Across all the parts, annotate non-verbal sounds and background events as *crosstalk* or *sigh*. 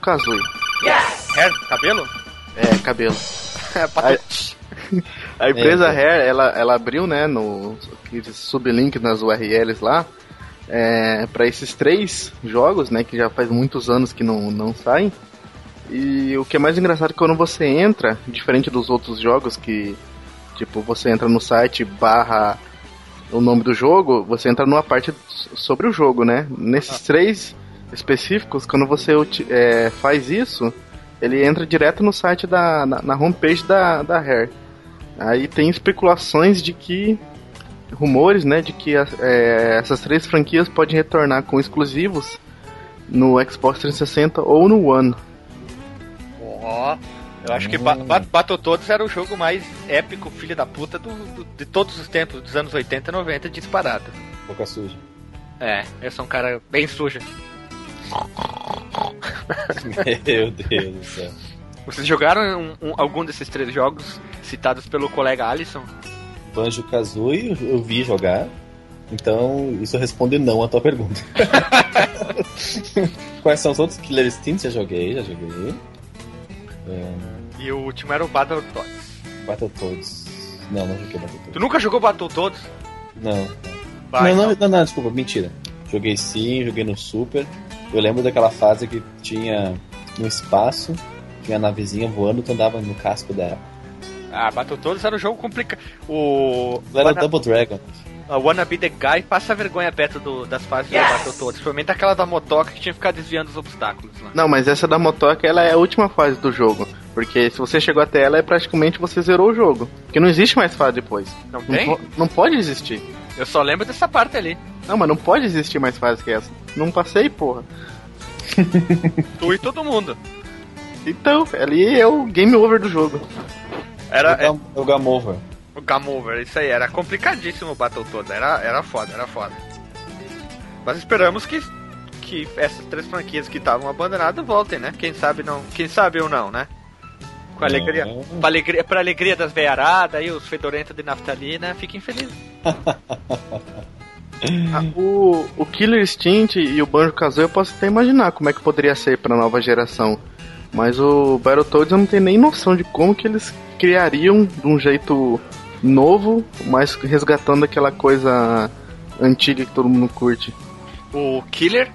Kazooie. Yes! Hair, cabelo? É, cabelo. *laughs* a, a empresa é, Hair, ela, ela abriu, né, no sublink nas URLs lá, é, para esses três jogos, né, que já faz muitos anos que não, não saem. E o que é mais engraçado é que quando você entra, diferente dos outros jogos que, tipo, você entra no site barra o nome do jogo, você entra numa parte sobre o jogo, né? Nesses ah. três específicos, quando você é, faz isso, ele entra direto no site da na, na homepage da, da Rare. Aí tem especulações de que rumores, né, de que é, essas três franquias podem retornar com exclusivos no Xbox 360 ou no One. Ó, oh, eu acho que ba ba Battletoads era o jogo mais épico, filho da puta, do, do, de todos os tempos, dos anos 80 e 90, disparado. Boca suja. É, eu sou um cara bem sujo. *laughs* Meu Deus do céu. Vocês jogaram um, um, algum desses três jogos citados pelo colega Alisson? Banjo Kazooie eu vi jogar, então isso responde não à tua pergunta. *laughs* Quais são os outros? Killer Instinct já joguei, já joguei. É... E o último era o Battletoads. Battletoads. Não, não joguei Battletoads. Tu nunca jogou Battletoads? Não. Vai, não, não, não, não, desculpa, mentira. Joguei sim, joguei no Super. Eu lembro daquela fase que tinha no espaço, tinha a navezinha voando, tu andava no casco dela. Ah, Battletoads era um jogo complicado. O. Não era Double Dragon. A Wanna Be The Guy passa vergonha perto do, das fases yes! do Battletoads. Principalmente aquela da motoca que tinha que ficar desviando os obstáculos. Né? Não, mas essa da motoca ela é a última fase do jogo. Porque se você chegou até ela, é praticamente você zerou o jogo. Porque não existe mais fase depois. Não tem? Não, não pode existir. Eu só lembro dessa parte ali. Não, mas não pode existir mais fase que essa. Não passei, porra. *laughs* tu e todo mundo. Então, ali é o game over do jogo. Era o, é, o game over. O game over, isso aí. Era complicadíssimo o battle todo. Era, era foda, era foda. Mas esperamos que, que essas três franquias que estavam abandonadas voltem, né? Quem sabe não, quem sabe ou não, né? Com alegria, é. pra alegria, pra alegria das veiaradas e os fedorentos de naftalina, fiquem felizes. *laughs* Ah, o, o Killer Instinct e o Banjo Kazooie eu posso até imaginar como é que poderia ser para nova geração. Mas o Battletoads eu não tenho nem noção de como que eles criariam de um jeito novo, mas resgatando aquela coisa antiga que todo mundo curte. O Killer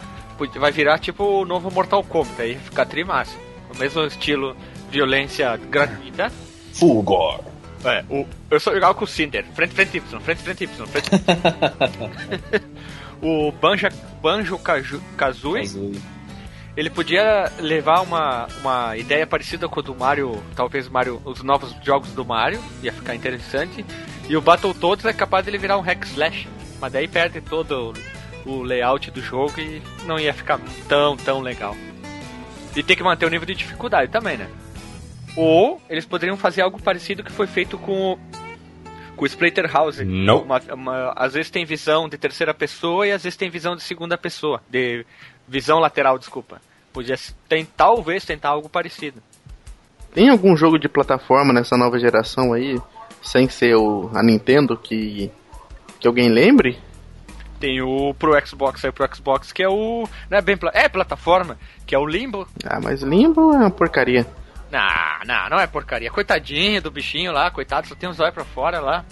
vai virar tipo o novo Mortal Kombat, aí fica trimassa. O mesmo estilo violência gratuita. Fulgor. É, o, eu só jogava com o Cinder. Frente, frente, Y, frente, frente, Y, frente. *laughs* o Banjo, Banjo Kazooie, ele podia levar uma, uma ideia parecida com a do Mario, talvez Mario, os novos jogos do Mario, ia ficar interessante. E o Battletoads é capaz de ele virar um hack slash, mas daí perde todo o layout do jogo e não ia ficar tão, tão legal. E tem que manter o nível de dificuldade também, né? Ou eles poderiam fazer algo parecido que foi feito com o, com o Splater House. Não. Uma, uma, às vezes tem visão de terceira pessoa e às vezes tem visão de segunda pessoa. De visão lateral, desculpa. Podia tem, talvez tentar algo parecido. Tem algum jogo de plataforma nessa nova geração aí, sem ser o, a Nintendo, que, que alguém lembre? Tem o pro Xbox aí pro Xbox, que é o. Não é bem. É plataforma, que é o Limbo. Ah, mas Limbo é uma porcaria. Não, não, não é porcaria. Coitadinho do bichinho lá, coitado, só tem os olhos pra fora lá.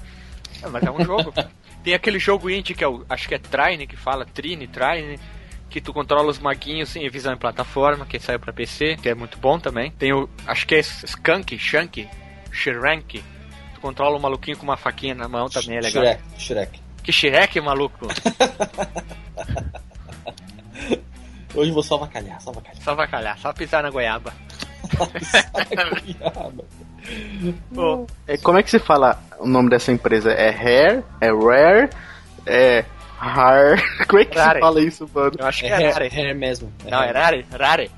É, mas é um jogo. *laughs* tem aquele jogo indie que é o, acho que é Trine que fala, Trine, Trine, que tu controla os maguinhos em visão em plataforma, que saiu pra PC, que é muito bom também. Tem o, acho que é Skunk, Shank, Shrank. Tu controla o maluquinho com uma faquinha na mão, também é legal. Shrek, Shrek. Que Shrek, maluco? *laughs* Hoje vou só vacalhar, só vacalhar. Só vacalhar, só pisar na goiaba. Oh, *laughs* é, como é que se fala o nome dessa empresa? É Rare? É Rare? É Rare? *laughs* Como é que rare. se fala isso, mano? Eu acho que é, é Rare. Rare mesmo. É Não, é Rare. Rare.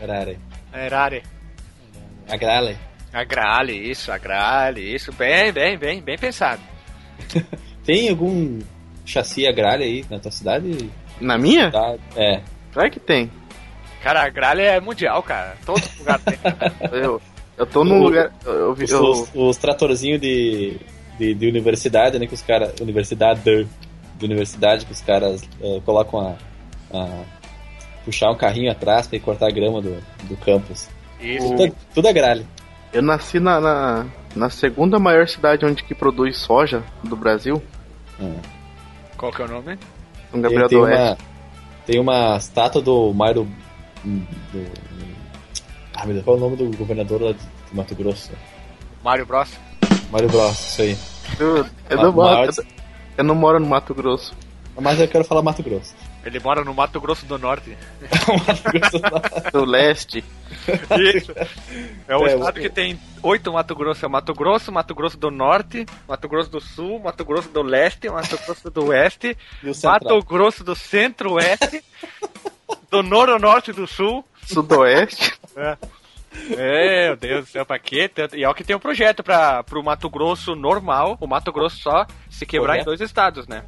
Rare. É Rare. Agrale. Agrale, isso, Agrale, isso. Bem, bem, bem, bem pensado. *laughs* Tem algum chassi Agrale aí na tua cidade? Na minha? É. Claro que tem. Cara, a gralha é mundial, cara. Todo lugar tem. *laughs* eu, eu tô num o, lugar. Eu, os, eu... os, os tratorzinhos de, de, de, universidade, né? Que os caras. Universidade de universidade, que os caras uh, colocam a, a, puxar um carrinho atrás pra ir cortar a grama do, do campus. Isso. Tudo, é, tudo é gralha. Eu nasci na, na, na, segunda maior cidade onde que produz soja do Brasil. Hum. Qual que é o nome? São Gabriel tem, do Oeste. Uma, tem uma estátua do Mário... Do, ah, meu Deus, qual é o nome do governador lá de Mato Grosso? Mário Bros. Mário Bros, isso aí. Eu, eu, não moro, eu não moro no Mato Grosso. Mas eu quero falar Mato Grosso. Ele mora no Mato Grosso do Norte. *laughs* Mato Grosso do, Norte. do Leste. Isso. É o é, estado que tem oito Mato Grosso. É Mato Grosso, Mato Grosso do Norte, Mato Grosso do Sul, Mato Grosso do Leste, Mato Grosso do Oeste, Mato Grosso do Centro-Oeste, *laughs* do Noronorte do Sul. Sudoeste. *laughs* É. É, meu Deus do céu, pra quê? E é o que tem um projeto para pro Mato Grosso normal, o Mato Grosso só se quebrar em dois estados, né?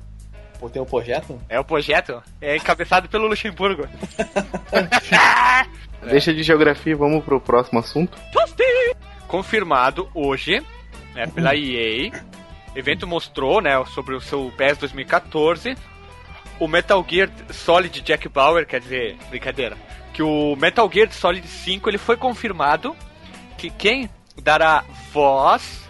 Tem um projeto? É o projeto. É encabeçado pelo Luxemburgo. *laughs* Deixa de geografia, vamos pro próximo assunto. Confirmado hoje, né, pela EA. O *laughs* evento mostrou, né, sobre o seu PES 2014. O Metal Gear Solid Jack Bauer, quer dizer, brincadeira. Que o Metal Gear Solid 5 ele foi confirmado que quem dará voz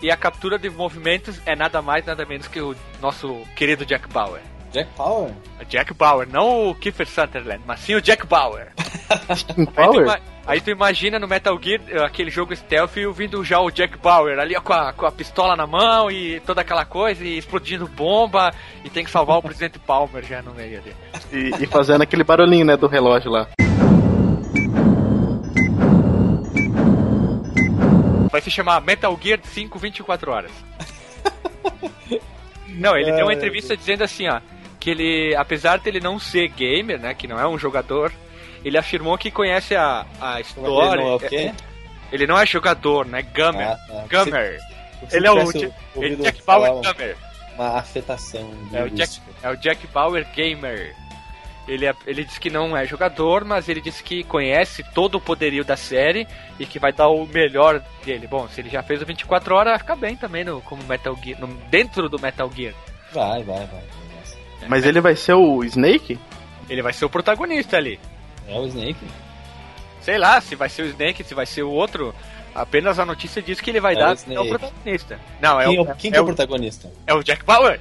e a captura de movimentos é nada mais, nada menos que o nosso querido Jack Bauer. Jack Bauer? Jack Bauer, não o Kiefer Sutherland, mas sim o Jack Bauer. *laughs* Bauer? Aí, tu, imagina no Metal Gear, aquele jogo stealth, vindo já o Jack Bauer ali com a, com a pistola na mão e toda aquela coisa, e explodindo bomba, e tem que salvar o presidente *laughs* Palmer já no meio ali. E, e fazendo aquele barulhinho, né, do relógio lá. Vai se chamar Metal Gear 5 24 horas. *laughs* não, ele deu uma entrevista dizendo assim, ó, que ele, apesar de ele não ser gamer, né, que não é um jogador, ele afirmou que conhece a, a história. Ele não é o quê? Ele não é jogador, né? Gamer. Ah, ah. Gamer. Se, ele é o, ele Jack Bauer Gamer. Uma afetação. É o, Jack, é o Jack Bauer Gamer. Ele, é, ele disse que não é jogador, mas ele disse que conhece todo o poderio da série e que vai dar o melhor dele. Bom, se ele já fez o 24 horas, vai ficar bem também no, como Metal Gear, no, dentro do Metal Gear. Vai, vai, vai. Mas ele vai ser o Snake? Ele vai ser o protagonista ali. É o Snake? Sei lá, se vai ser o Snake, se vai ser o outro. Apenas a notícia diz que ele vai é dar o, é o protagonista. Não, é quem, o, quem é, é o protagonista? É o Jack Bauer.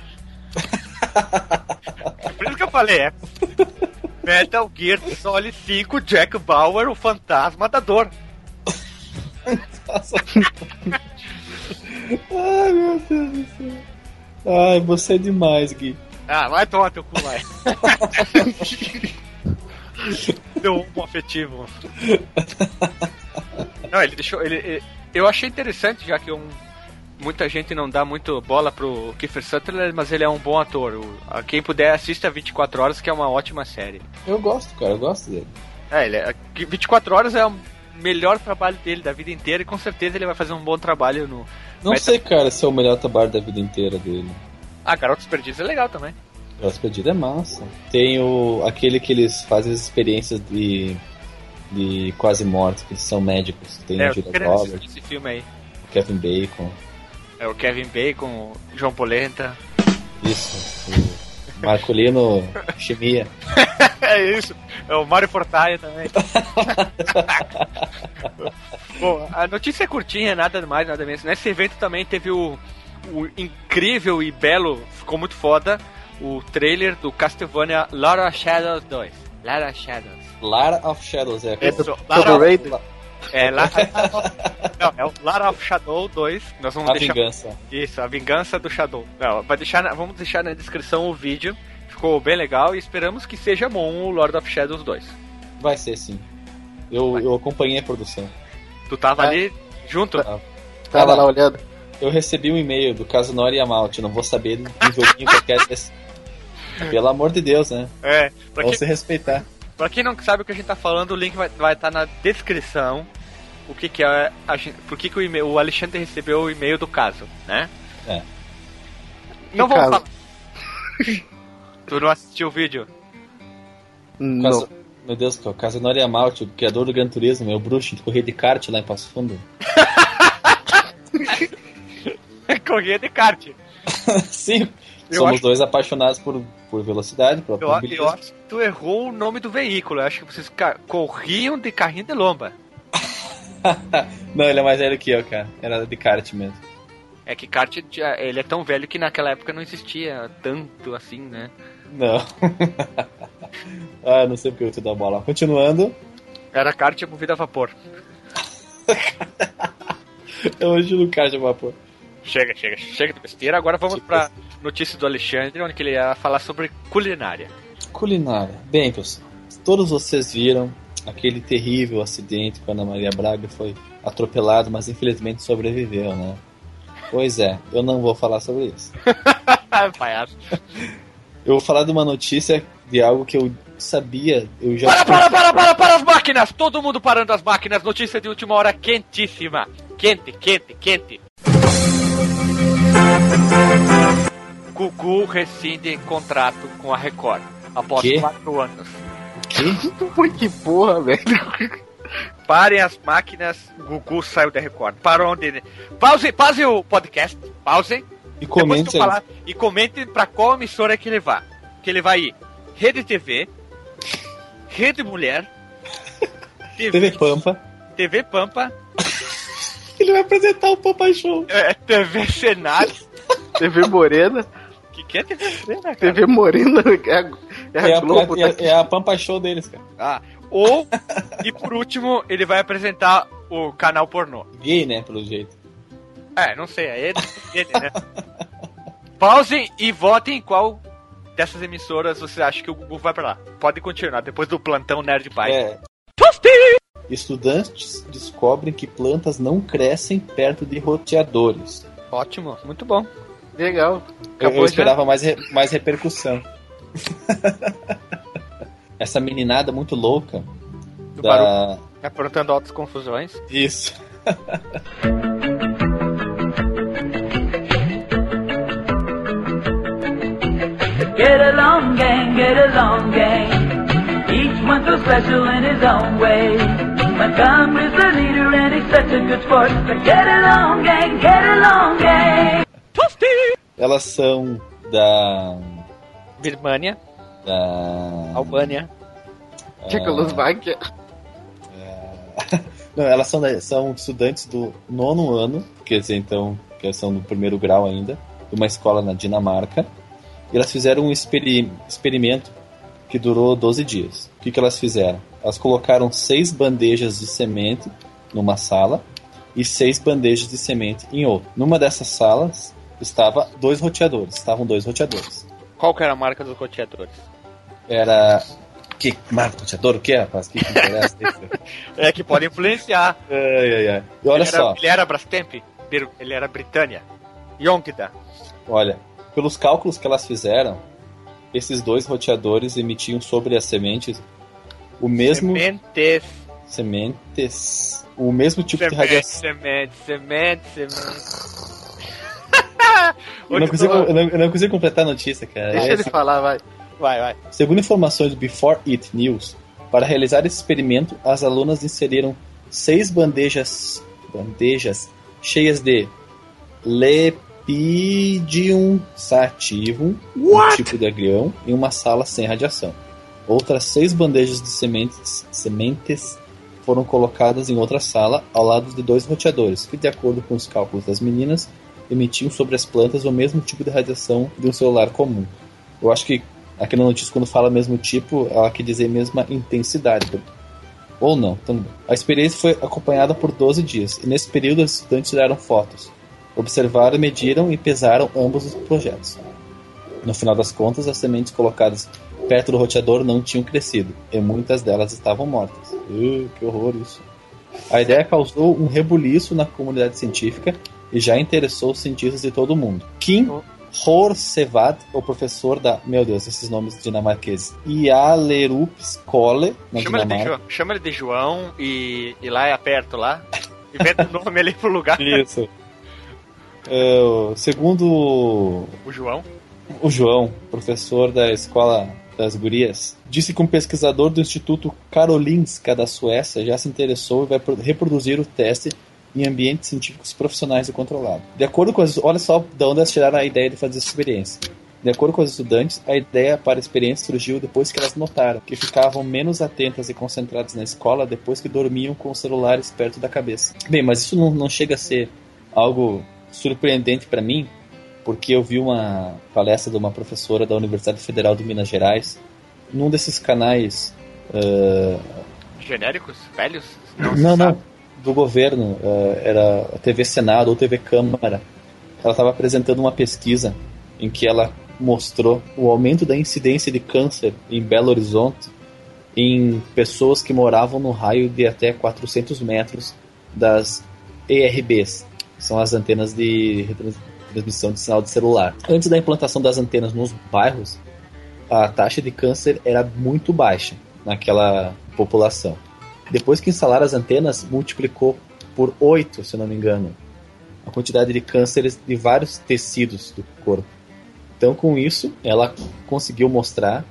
*laughs* Por isso que eu falei, é. Metal Gear Solid 5 Jack Bauer, o fantasma da dor. Ai, meu Deus do céu. Ai, você é demais, Gui. Ah, vai tomar teu cu, vai. *laughs* *laughs* Deu um afetivo. Não, ele deixou. Ele, ele, eu achei interessante, já que um muita gente não dá muito bola pro Kiefer Sutherland, mas ele é um bom ator. O, quem puder, assista 24 Horas, que é uma ótima série. Eu gosto, cara, eu gosto dele. É, ele é, 24 Horas é o melhor trabalho dele da vida inteira e com certeza ele vai fazer um bom trabalho no. Não sei, cara, se é o melhor trabalho da vida inteira dele. Ah, Garotos Perdidos é legal também. Perdidos é massa. Tem o, aquele que eles fazem as experiências de, de quase mortos, que eles são médicos. Tem é, o Julia Roberts. Esse filme aí. Kevin Bacon. É o Kevin Bacon, o João Polenta. Isso. O Marcolino Chimia. *laughs* é isso. É o Mário Fortaia também. *laughs* Bom, a notícia é curtinha, nada mais, nada menos. Nesse evento também teve o, o incrível e belo, ficou muito foda, o trailer do Castlevania Lara Shadows 2. Lara Shadows. Lara of Shadows, é. é do, Lara, é, lá... Não, é o Lara of Shadow 2. Nós vamos a deixar... vingança. Isso, a vingança do Shadow. Não, vai deixar na... Vamos deixar na descrição o vídeo. Ficou bem legal e esperamos que seja bom o Lord of Shadows 2. Vai ser sim. Eu, eu acompanhei a produção. Tu tava é. ali junto? Tava, tava lá olhando. Eu recebi um e-mail do caso Nori Yamauchi, não vou saber um joguinho qualquer desse. *laughs* Pelo amor de Deus, né? É. Pra Vamos se respeitar. Pra quem não sabe o que a gente tá falando, o link vai estar vai tá na descrição. O que que é. A gente, por que, que o, e-mail, o Alexandre recebeu o e-mail do caso, né? É. Não vamos falar. *laughs* tu não assistiu o vídeo? Não. Caso, meu Deus, o caso Noria Malte, o criador do Gran Turismo, meu bruxo de correr de kart lá em Passo Fundo. *laughs* correr de kart. *laughs* Sim. Somos acho... dois apaixonados por por velocidade, por eu, eu acho que tu errou o nome do veículo. Eu acho que vocês corriam de carrinho de lomba. *laughs* Não, ele é mais velho que eu, cara. Era de kart mesmo. É que kart, ele é tão velho que naquela época não existia tanto assim, né? Não. *laughs* ah, não sei porque eu te dou a bola. Continuando. Era kart movida a vapor. *laughs* eu no kart a vapor. Chega, chega, chega de besteira. Agora vamos tipo... pra notícia do Alexandre, onde ele ia falar sobre culinária. Culinária. Bem, pessoal, todos vocês viram aquele terrível acidente quando a Maria Braga foi atropelada, mas infelizmente sobreviveu, né? Pois é, eu não vou falar sobre isso. *laughs* Palhaço. Eu vou falar de uma notícia de algo que eu sabia, eu já. Para, para, para, para, para as máquinas! Todo mundo parando as máquinas, notícia de última hora quentíssima. Quente, quente, quente. Gugu rescinde contrato com a Record após que? quatro anos. Que? que porra, velho. Parem as máquinas, Gugu saiu da Record. Parou onde? Pause, pause o podcast, pause. E comente. Falar, e comente pra qual emissora que ele vai. Que ele vai ir. Rede TV, Rede Mulher, *laughs* TV, TV Pampa. TV Pampa. *laughs* ele vai apresentar o Pampa Show. É, TV Senado. TV Morena. Que que é TV Morena, cara? TV Morena é a, é é a Globo. É, é, é, a Pampa Show deles, cara. Ah, ou, e por último, ele vai apresentar o canal pornô. Gay, né, pelo jeito. É, não sei, é ele, ele né? *laughs* Pausem e votem qual dessas emissoras você acha que o Google vai pra lá. Pode continuar, depois do plantão Nerd Bike. É. Estudantes descobrem que plantas não crescem perto de roteadores. Ótimo, muito bom. Legal. eu, eu esperava mais, re, mais repercussão. *laughs* Essa meninada muito louca. Do da... Aprontando altas confusões. Isso. *laughs* Get along, gang, get along, gang. Each one so special in his own way. Montgomery's the leader and he's such a good sport. But get along, gang, get along, gang. Elas são da. Birmania. Da. Albânia. Tchecoslováquia. É... *laughs* Não, elas são, são estudantes do nono ano, quer dizer, então, que são do primeiro grau ainda, de uma escola na Dinamarca. E elas fizeram um experi experimento que durou 12 dias. O que, que elas fizeram? Elas colocaram seis bandejas de semente numa sala e seis bandejas de semente em outra. Numa dessas salas estava dois roteadores. Estavam dois roteadores. Qual que era a marca dos roteadores? Era. Que marca de roteador? O que, rapaz? Que, que interessa? *laughs* é que pode influenciar. Ai, ai, ai. E olha ele só. Era, ele era Brastemp? Ele era Britânia? Yonkida? Olha, pelos cálculos que elas fizeram, esses dois roteadores emitiam sobre as sementes o mesmo. Sementes. Sementes. O mesmo tipo de radiação. Semente, semente, semente. Eu, não consigo, eu, não, eu não consigo completar a notícia, cara. Deixa é ele falar, vai. Vai, vai. Segundo informações do Before It News, para realizar esse experimento, as alunas inseriram seis bandejas, bandejas cheias de Lepidium sativum, um tipo de agrião, em uma sala sem radiação. Outras seis bandejas de sementes, sementes foram colocadas em outra sala, ao lado de dois roteadores, que, de acordo com os cálculos das meninas, emitiam sobre as plantas o mesmo tipo de radiação de um celular comum. Eu acho que aqui na notícia, quando fala mesmo tipo, ela quer dizer mesma intensidade. Ou não, também. A experiência foi acompanhada por 12 dias, e nesse período os estudantes tiraram fotos, observaram, mediram e pesaram ambos os projetos. No final das contas, as sementes colocadas perto do roteador não tinham crescido, e muitas delas estavam mortas. Uh, que horror isso. A ideia causou um rebuliço na comunidade científica e já interessou os cientistas de todo o mundo. Kim Horsevad, o professor da. Meu Deus, esses nomes dinamarqueses. Ialerup-Skole, na chama Dinamarca. Ele de, chama ele de João e, e lá é perto lá. Inventa *laughs* o nome ali pro lugar. Isso. Uh, segundo. O João? O João, professor da escola das gurias, disse que um pesquisador do Instituto Karolinska da Suécia já se interessou e vai reproduzir o teste em ambientes científicos profissionais e controlados. De acordo com as. Olha só de onde elas tiraram a ideia de fazer essa experiência. De acordo com os estudantes, a ideia para a experiência surgiu depois que elas notaram que ficavam menos atentas e concentradas na escola depois que dormiam com os celulares perto da cabeça. Bem, mas isso não, não chega a ser algo surpreendente para mim, porque eu vi uma palestra de uma professora da Universidade Federal de Minas Gerais num desses canais. Uh... Genéricos? Velhos? Não, não, não, do governo. Uh, era a TV Senado ou TV Câmara. Ela estava apresentando uma pesquisa em que ela mostrou o aumento da incidência de câncer em Belo Horizonte em pessoas que moravam no raio de até 400 metros das ERBs, são as antenas de transmissão de sinal de celular. Antes da implantação das antenas nos bairros, a taxa de câncer era muito baixa naquela população. Depois que instalaram as antenas, multiplicou por 8, se não me engano, a quantidade de cânceres de vários tecidos do corpo. Então, com isso, ela conseguiu mostrar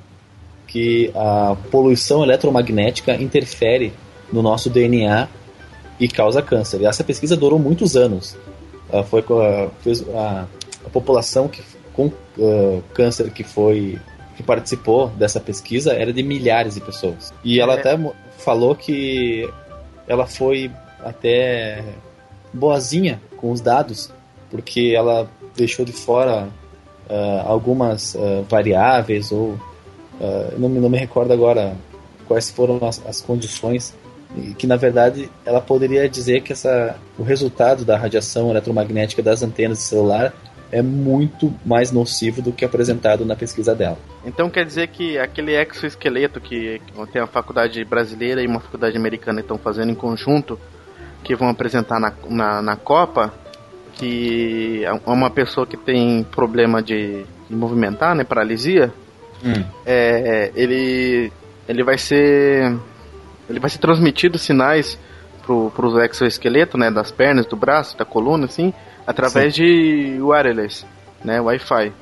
que a poluição eletromagnética interfere no nosso DNA e causa câncer. E essa pesquisa durou muitos anos. Uh, foi fez a, a, população que com uh, câncer que foi que participou dessa pesquisa era de milhares de pessoas. E ela é. até falou que ela foi até boazinha com os dados, porque ela deixou de fora uh, algumas variáveis ou não, não me recordo agora quais foram as, as condições e que na verdade ela poderia dizer que essa, o resultado da radiação eletromagnética das antenas de celular é muito mais nocivo do que apresentado na pesquisa dela. Então quer dizer que aquele exoesqueleto que tem a faculdade brasileira e uma faculdade americana estão fazendo em conjunto, que vão apresentar na, na, na Copa, que é uma pessoa que tem problema de, de movimentar, né, paralisia, hum. é, ele, ele vai ser ele vai ser transmitido sinais pro, pros exoesqueleto, né, das pernas, do braço, da coluna, assim, através Sim. de wireless, né, Wi-Fi.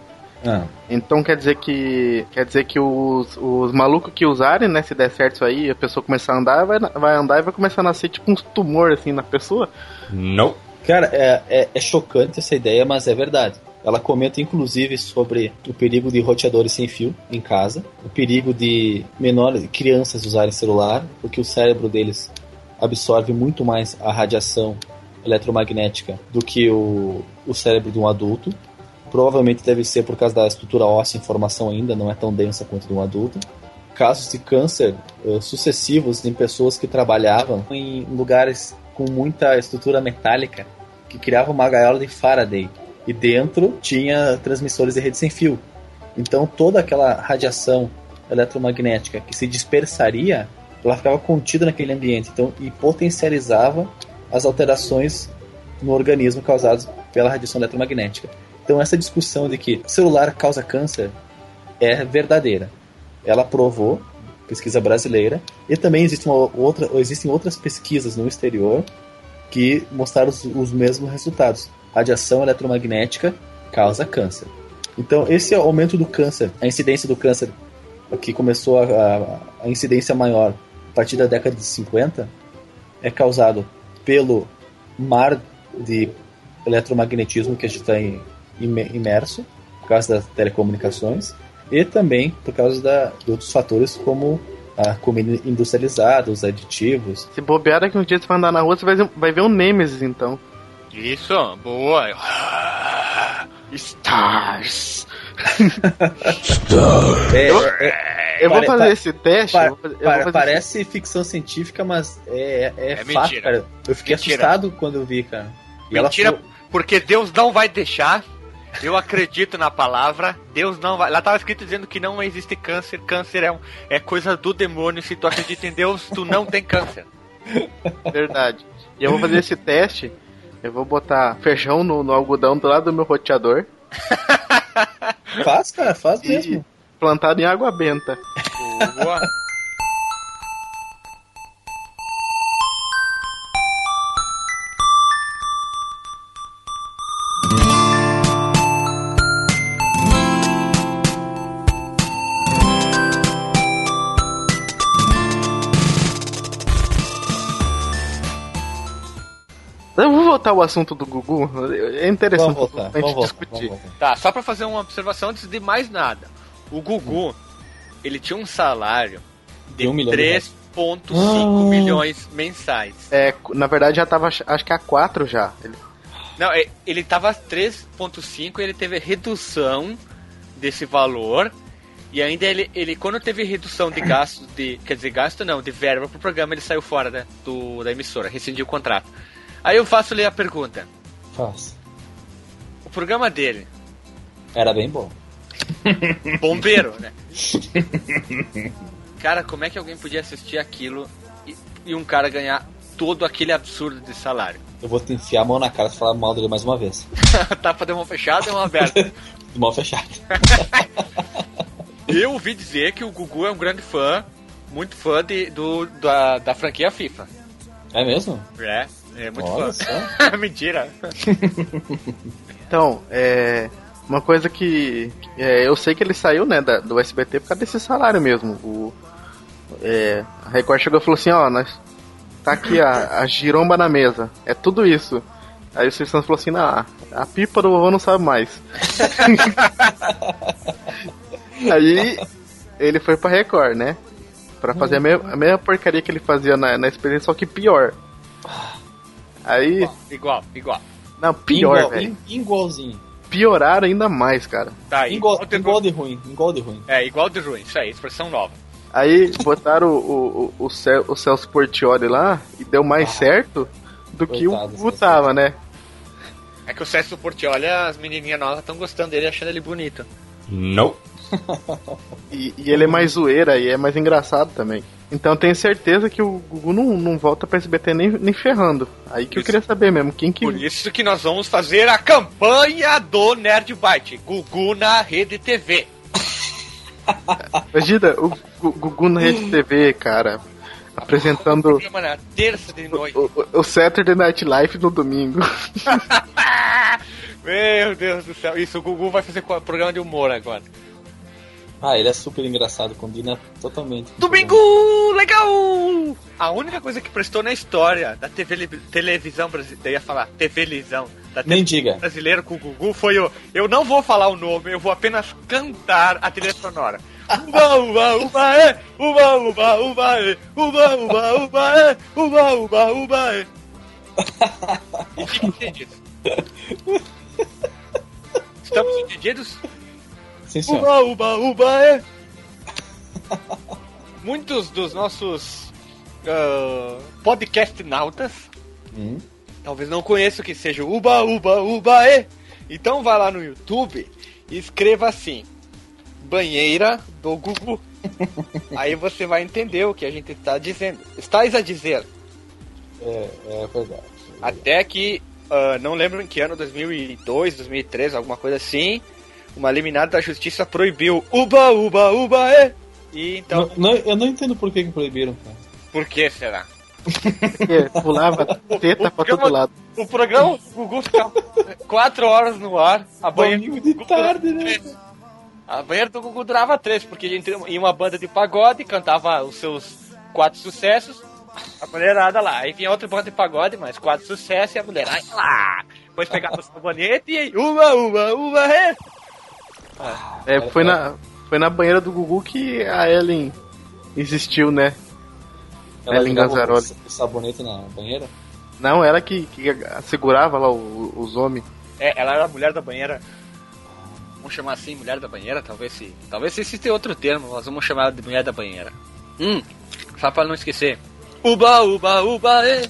Ah. Então quer dizer que quer dizer que os, os malucos que usarem, né, se der certo isso aí, a pessoa começar a andar, vai, vai andar e vai começar a nascer tipo um tumor assim na pessoa? Não. Cara, é, é, é chocante essa ideia, mas é verdade. Ela comenta inclusive sobre o perigo de roteadores sem fio em casa, o perigo de menores crianças usarem celular, porque o cérebro deles absorve muito mais a radiação eletromagnética do que o, o cérebro de um adulto. Provavelmente deve ser por causa da estrutura óssea em formação ainda, não é tão densa quanto de um adulto. Casos de câncer uh, sucessivos em pessoas que trabalhavam em lugares com muita estrutura metálica, que criavam uma gaiola de Faraday e dentro tinha transmissores de rede sem fio. Então toda aquela radiação eletromagnética que se dispersaria, ela ficava contida naquele ambiente, então e potencializava as alterações no organismo causadas pela radiação eletromagnética. Então essa discussão de que celular causa câncer é verdadeira. Ela provou, pesquisa brasileira, e também existe outra, existem outras pesquisas no exterior que mostraram os, os mesmos resultados radiação eletromagnética causa câncer. Então, esse aumento do câncer, a incidência do câncer, que começou a, a, a incidência maior a partir da década de 50, é causado pelo mar de eletromagnetismo que a gente está imerso, por causa das telecomunicações, e também por causa da, de outros fatores como a comida industrializada, os aditivos. Se bobear daqui um dia você vai andar na rua, você vai, vai ver um Nemesis então. Isso, boa. Stars. Stars. *laughs* É, eu, é, eu vou fazer esse teste. Pa, pa, parece esse... ficção científica, mas é, é, é fato, mentira. cara. Eu fiquei mentira. assustado quando eu vi, cara. E mentira, porque Deus não vai deixar. Eu acredito na palavra. Deus não vai. Lá tava escrito dizendo que não existe câncer. Câncer é, um, é coisa do demônio. Se tu acredita em Deus, tu não tem câncer. *laughs* Verdade. E eu vou fazer esse teste eu vou botar feijão no, no algodão do lado do meu roteador. *laughs* faz, cara, faz mesmo plantado em água benta. Boa. Vamos voltar ao assunto do Gugu. É interessante voltar, a gente voltar, discutir. Tá, só para fazer uma observação antes de mais nada. O Gugu, ele tinha um salário de De um milhão de reais. 3,5 Ah. milhões mensais. É, na verdade já tava, acho que a 4 já. Ele- Não, é- ele tava 3,5 e ele teve redução desse valor. E ainda ele, ele quando teve redução de gasto, de, quer dizer, gasto não, de verba pro programa, ele saiu fora né, do, da emissora, rescindiu o contrato. Aí eu faço lhe a pergunta: Faz. o programa dele, Era bem bom. *laughs* bombeiro, né? Cara, como é que alguém podia assistir aquilo e, e um cara ganhar todo aquele absurdo de salário? Eu vou te enfiar a mão na cara e falar mal dele mais uma vez. *laughs* Tapa de mão fechada e mão aberta. *laughs* De mão fechada. Eu ouvi dizer que o Gugu é um grande fã, muito fã de, do, da, da franquia FIFA. É mesmo? É, é muito Olha fã. Mentira. Então, é. Uma coisa que. é, eu sei que ele saiu, né, da- do SBT por causa desse salário mesmo. O, é, a Record chegou e falou assim, ó, nós. Tá aqui a, a giromba na mesa. É tudo isso. Aí o Silvio Santos falou assim, não, a pipa do vovô não sabe mais. *laughs* Aí ele foi pra Record, né? Pra fazer a, mesma, a mesma porcaria que ele fazia na, na experiência, só que pior. Aí. Igual, igual. Não, pior, Igual- velho. Igualzinho. Pioraram ainda mais, cara. Tá, Igual, igual, de, igual de ruim. Igual de ruim. É, igual de ruim, isso aí, expressão nova. Aí botaram o, o, o, Cel, o Celso Portioli lá e deu mais certo do que o Gugu Celso tava, né? É que o César Portioli, as menininhas novas estão gostando dele, achando ele bonito. Não. *laughs* E, e ele é mais zoeira e é mais engraçado também. Então eu tenho certeza que o Gugu não, não volta pra SBT nem, nem ferrando. Aí que eu Isso. queria saber mesmo, quem que. Por isso que nós vamos fazer a campanha do Nerd Byte. Gugu na Rede TV. Imagina *laughs* o Gu- Gugu na Rede TV, cara. Apresentando terça de noite. o, o, o Saturday Night Live no domingo. *laughs* Meu Deus do céu. Isso, o Gugu vai fazer programa de humor agora. Ah, ele é super engraçado, combina totalmente. Domingo legal! A única coisa que prestou na história da TV, televisão brasileira, eu ia falar, TV-lisão, da Nem diga. brasileira com o Gugu foi o. Eu não vou falar o nome, eu vou apenas cantar a trilha sonora. Uba, uba, uba, é! Uba, uba, uba, é! Uba, uba, uba, é! Uba, uba, uba, é! E fique entendido. Estamos entendidos? Sim. Uba, uba, uba, é! *laughs* Muitos dos nossos ah, podcast nautas Hum. talvez não conheçam que seja Uba, Uba, Uba, é! Então vai lá no YouTube e escreva assim: Banheira do Gugu. *laughs* Aí você vai entender o que a gente está dizendo. Estás a dizer É, é verdade. até que, ah, não lembro em que ano, 2002, 2003, alguma coisa assim, uma liminar da justiça proibiu Uba, Uba, Uba, é! E então, Não, não- eu não entendo por que, que proibiram, cara. por que será? *laughs* Porque pulava teta pra todo lado. O programa o Gugu ficava 4 horas no ar, a banheira Domingo do de Gugu tarde, né? A banheira do Gugu durava três, porque ele entrou em uma banda de pagode, cantava os seus quatro sucessos, a mulherada lá. Aí vinha outra banda de pagode, mais quatro sucessos, e a mulherada lá. Depois pegava o sabonete *laughs* e aí, uma, uma, uma, é. É, foi, na, foi na banheira do Gugu que a Ellen existiu, né? Ellen jogava Gazzaroli. o- O sabonete na banheira? Não, ela que, que segurava lá o- os homens. É, ela era a mulher da banheira. Vamos chamar assim, mulher da banheira? Talvez se. Talvez se exista outro termo, nós vamos chamar ela de mulher da banheira. Hum, só pra não esquecer. Uba, uba, uba, é.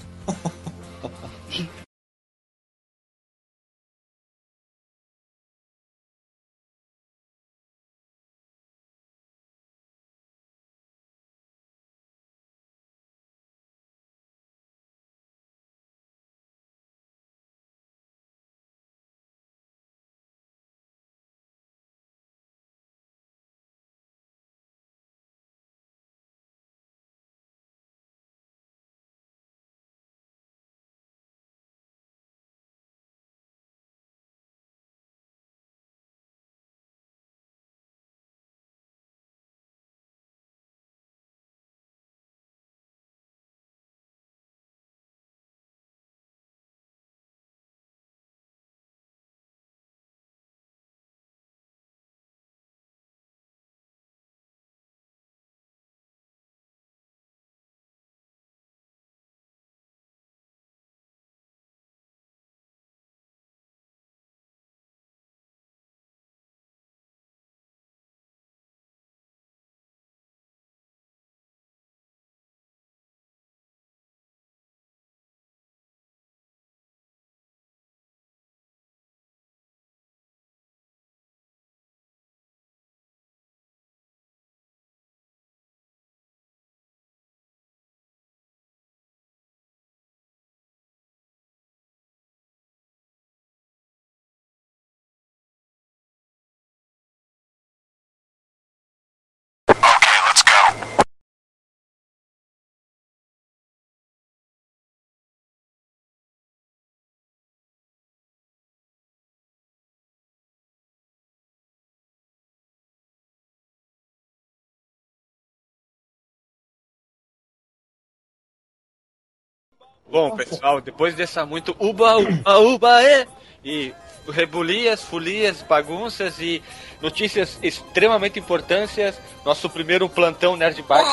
Bom, pessoal, depois dessa muito uba, uba, uba, é, e rebulias, folias, bagunças e notícias extremamente importantes, nosso primeiro plantão Nerd Bike.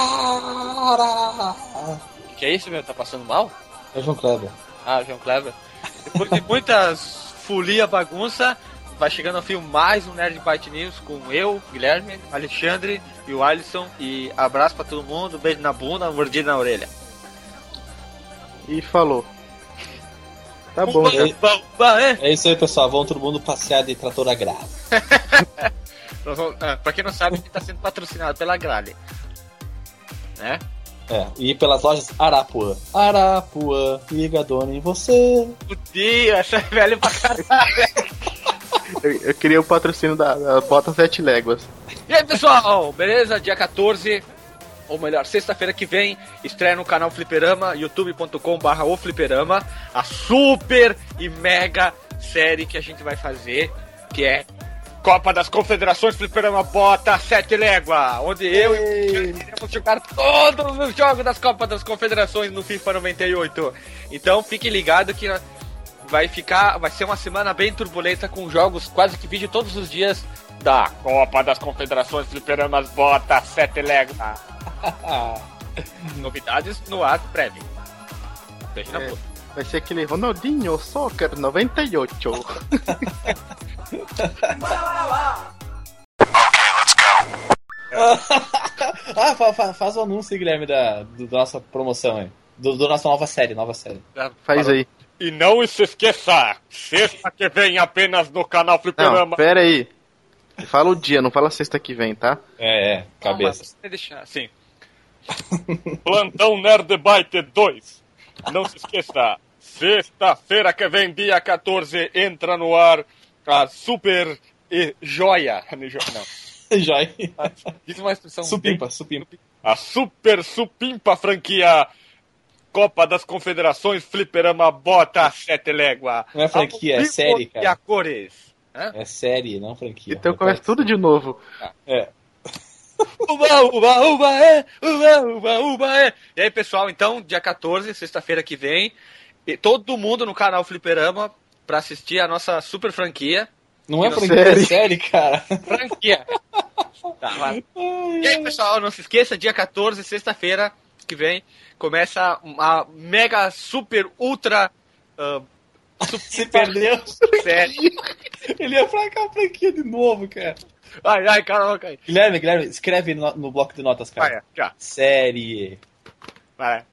Que é isso, meu? Tá passando mal? É o João Kleber. Ah, João Kleber. Depois de muitas folia, bagunça, vai chegando ao fim mais um Nerd Byte News com eu, Guilherme, Alexandre e o Alisson. E abraço pra todo mundo, beijo na bunda, mordida na orelha. E falou. Tá bom, uba, é. É isso aí, pessoal. Vamos todo mundo passear de trator agrado. Nós *laughs* vamos- ah, pra quem não sabe, a gente tá sendo patrocinado pela Grale. Né? É, e pelas lojas Arapuã. Arapuã, ligadona em você. Essa é velho pra caralho. Eu, eu queria o patrocínio da, da Bota Sete Léguas. E aí, pessoal, beleza? Dia 14, ou melhor, sexta-feira que vem, estreia no canal Fliperama, youtube.com.br o Fliperama, a super e mega série que a gente vai fazer, que é Copa das Confederações Fliperama Bota 7 Légua, onde eu e o iremos jogar todos os jogos das Copas das Confederações no FIFA 98. Então fique ligado que vai ficar, vai ser uma semana bem turbulenta com jogos quase que vídeo todos os dias da Copa das Confederações Fliperamas Bota 7 Légua. *laughs* Novidades no ar breve. Beijo na É. boca. Vai ser aquele Ronaldinho Soccer 98. *laughs* *laughs* ah, fa- fa- faz o anúncio, Guilherme, da, do- da nossa promoção aí. Do, do nossa nova série, nova série. Faz aí. E não se esqueça, sexta que vem apenas no canal Não, Fliperama. pera aí. Fala o dia, não fala sexta que vem, tá? É, é, cabeça. Não, mas deixa assim. Plantão Nerd Byte 2. Não se esqueça, sexta-feira que vem, dia 14, entra no ar a Super e Joia. *laughs* Não, Joia. diz uma expressão. Supimpa, supimpa. A Super Supimpa franquia Copa das Confederações Fliperama Bota 7 Légua. Não é franquia, é série, cara. E a cores. Hã? É série, não franquia. Então começa tudo de novo. É. Uba, uba, uba, é, uba, uba, uba, é. E aí, pessoal, então, dia 14, sexta-feira que vem, e todo mundo no canal Fliperama pra assistir a nossa super franquia. Não é franquia, é série. série, cara. Franquia! tá, vai. E aí, pessoal, não se esqueça, dia 14, sexta-feira que vem, começa uma mega, super, ultra. ah, *laughs* Se perdeu. série. Ele ia pra cá a franquia de novo, cara. Ai, ai, caraca. Guilherme, Guilherme, escreve no, no bloco de notas, cara. Vai, já. Série. Vai.